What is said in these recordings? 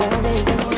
love is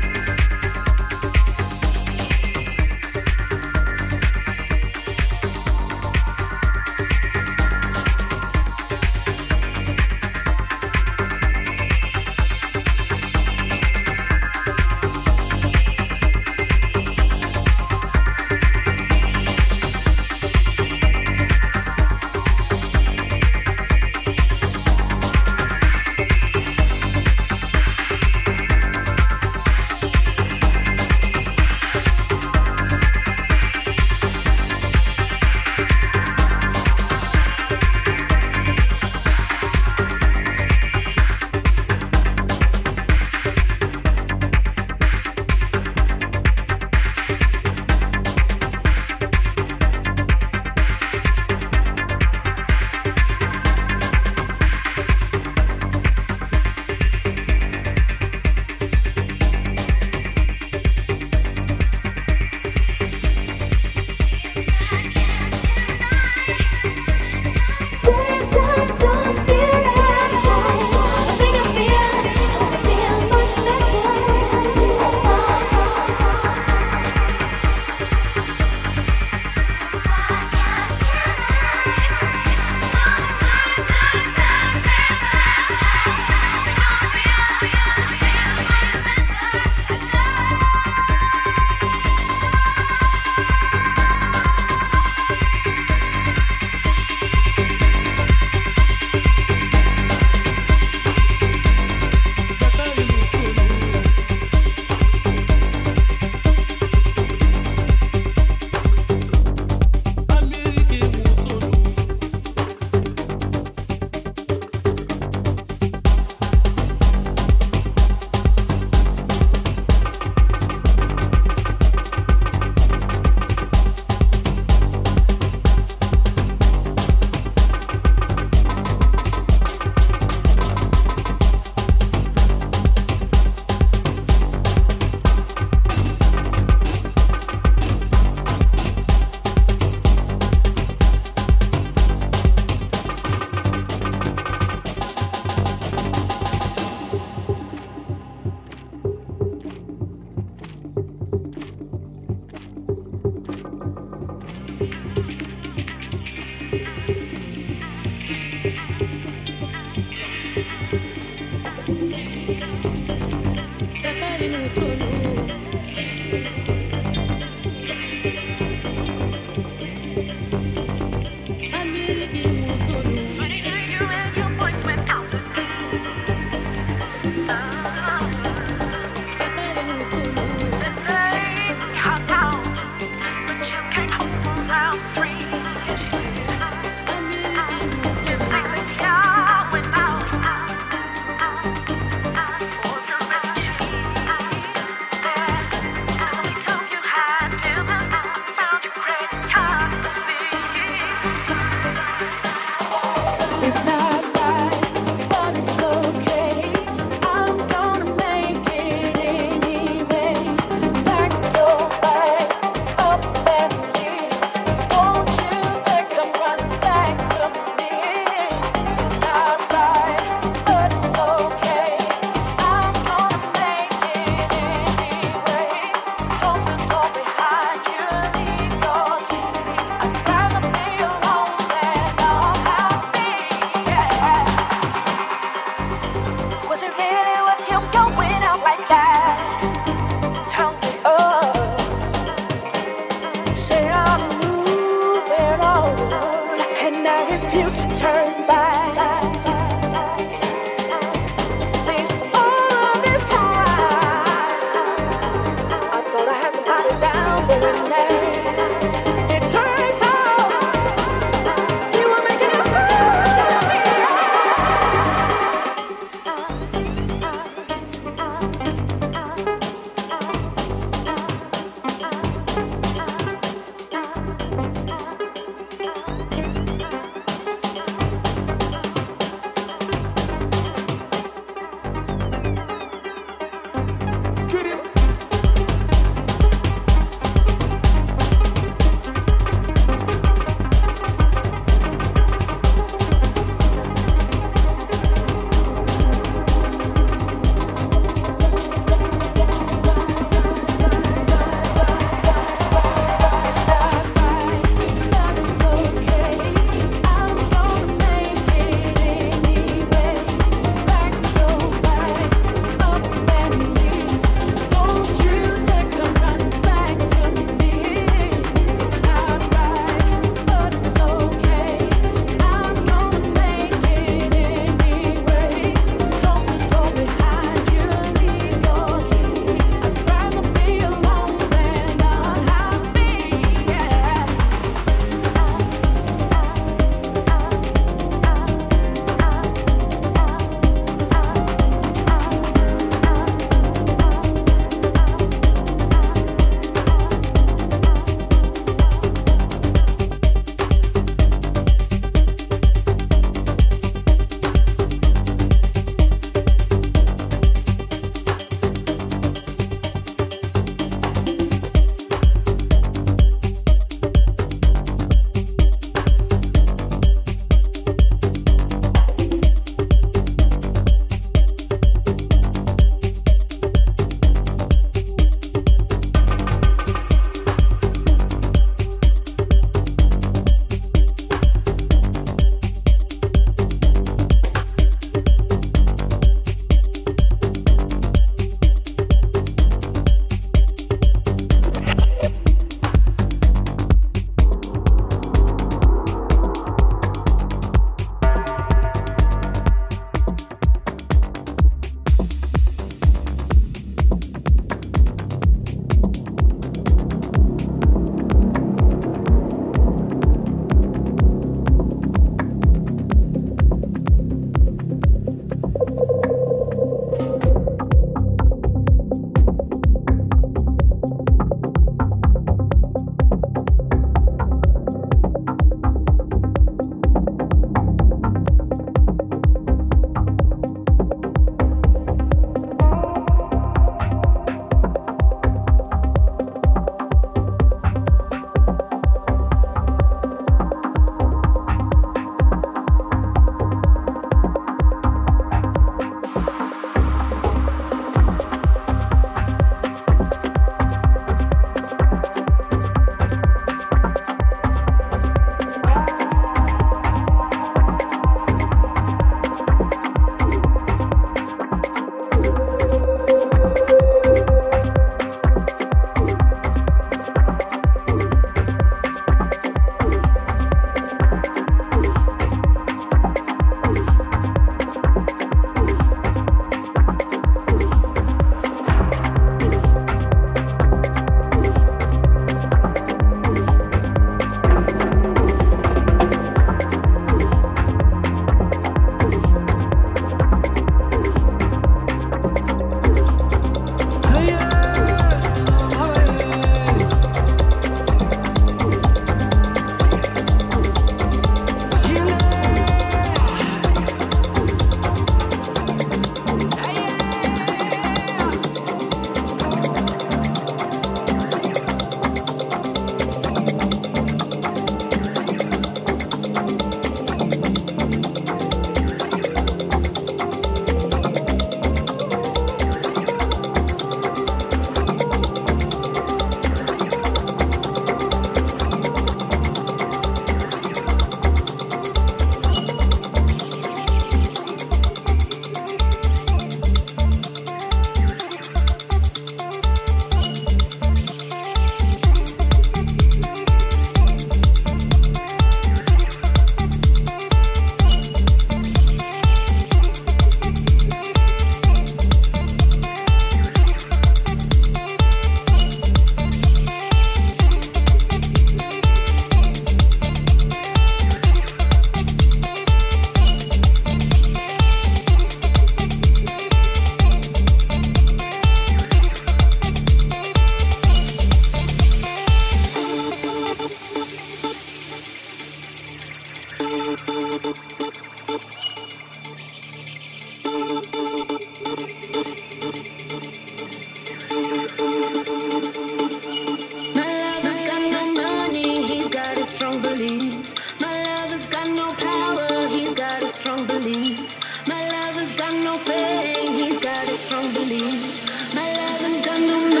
My lover's got no fame. He's got a strong beliefs. My lover's got no.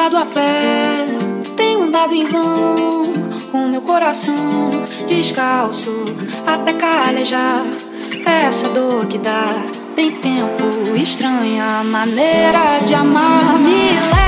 andado a pé, tenho andado em vão, com meu coração descalço, até calejar. Essa dor que dá, tem tempo, estranha maneira de amar, me leva.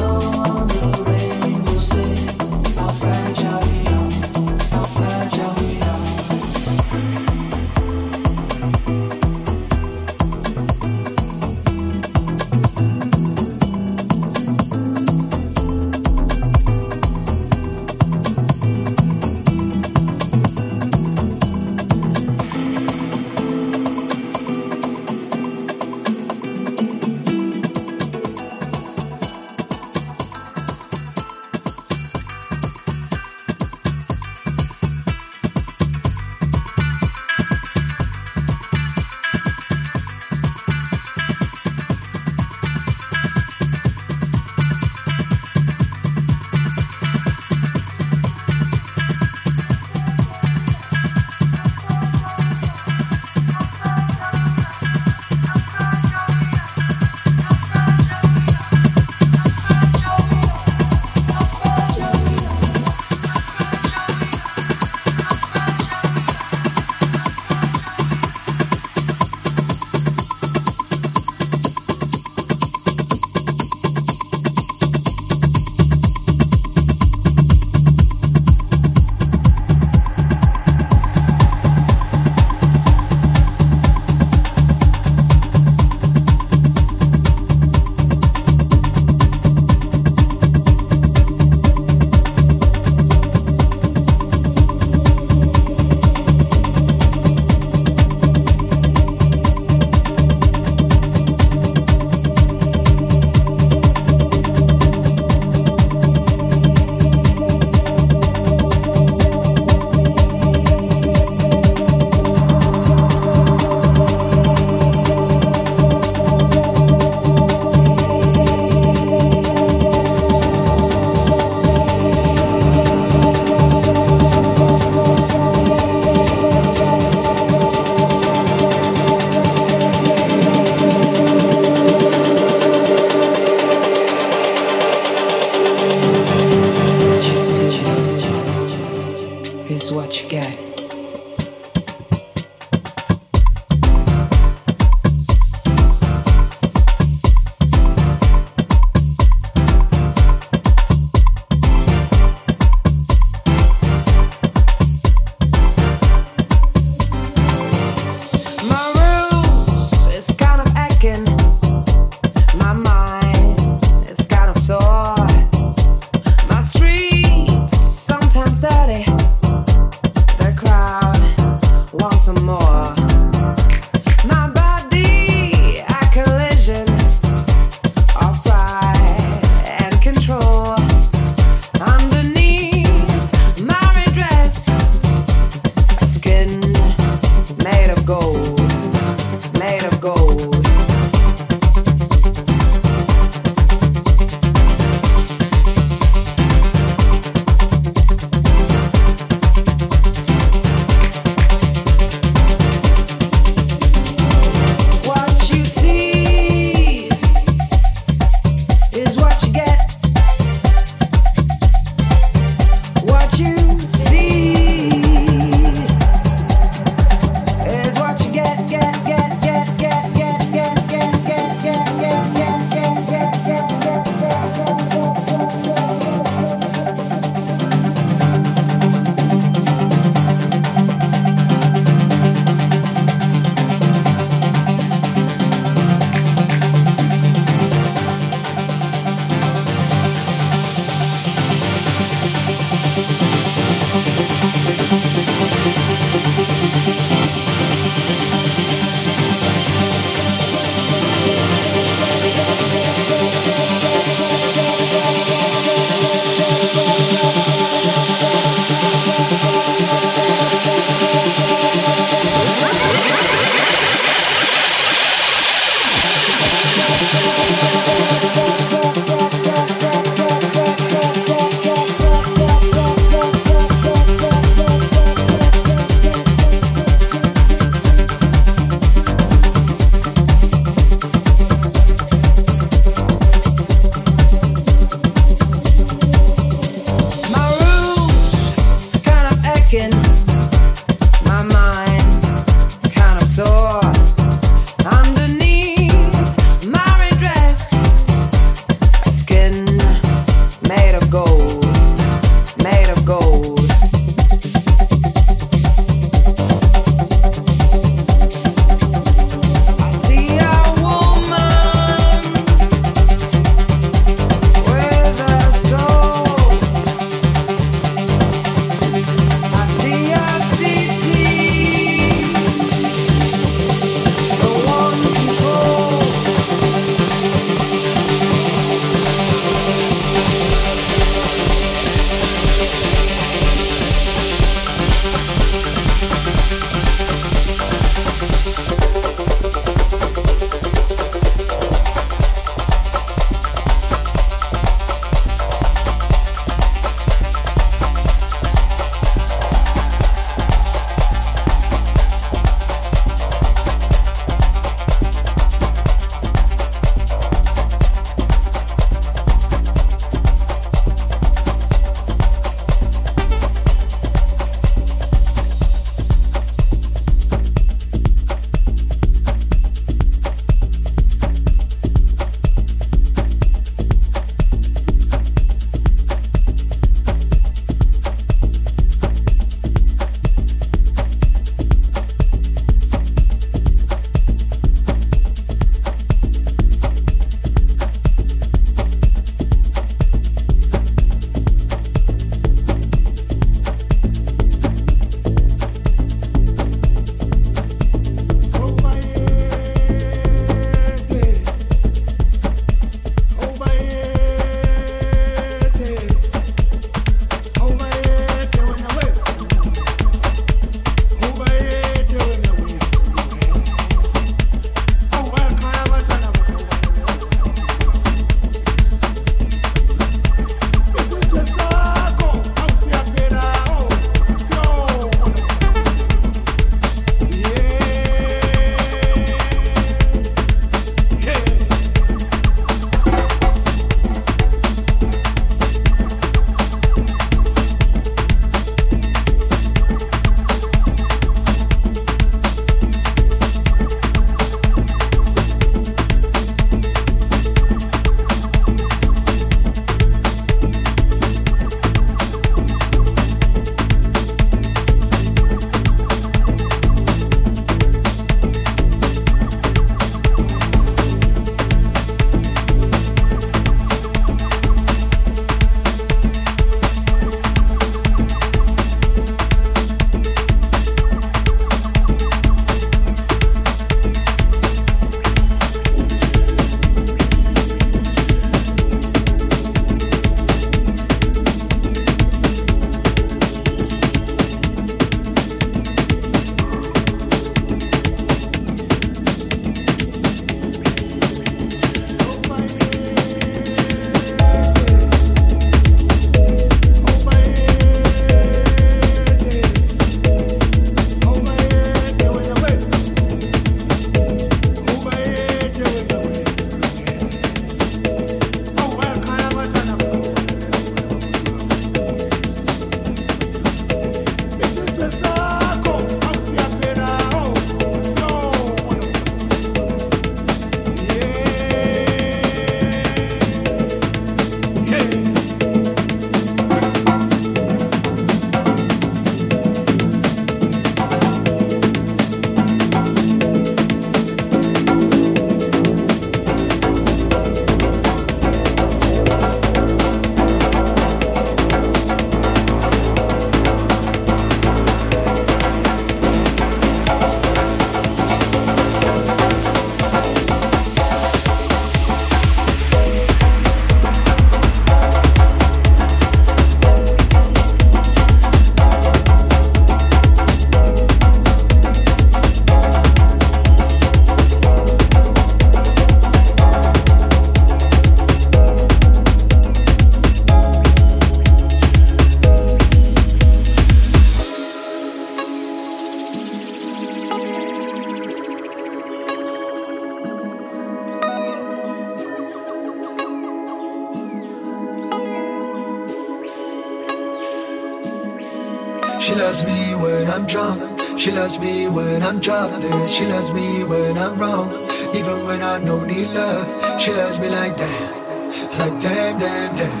childish. She loves me when I'm wrong, even when I don't need love. She loves me like that, like damn, damn, damn.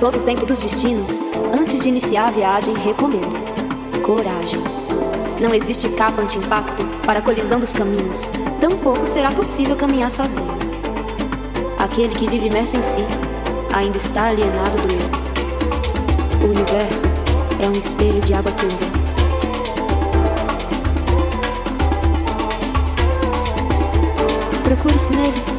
Todo o tempo dos destinos, antes de iniciar a viagem, recomendo. Coragem. Não existe capa anti-impacto para a colisão dos caminhos. Tampouco será possível caminhar sozinho. Aquele que vive imerso em si ainda está alienado do eu. O universo é um espelho de água turva. Procure-se nele.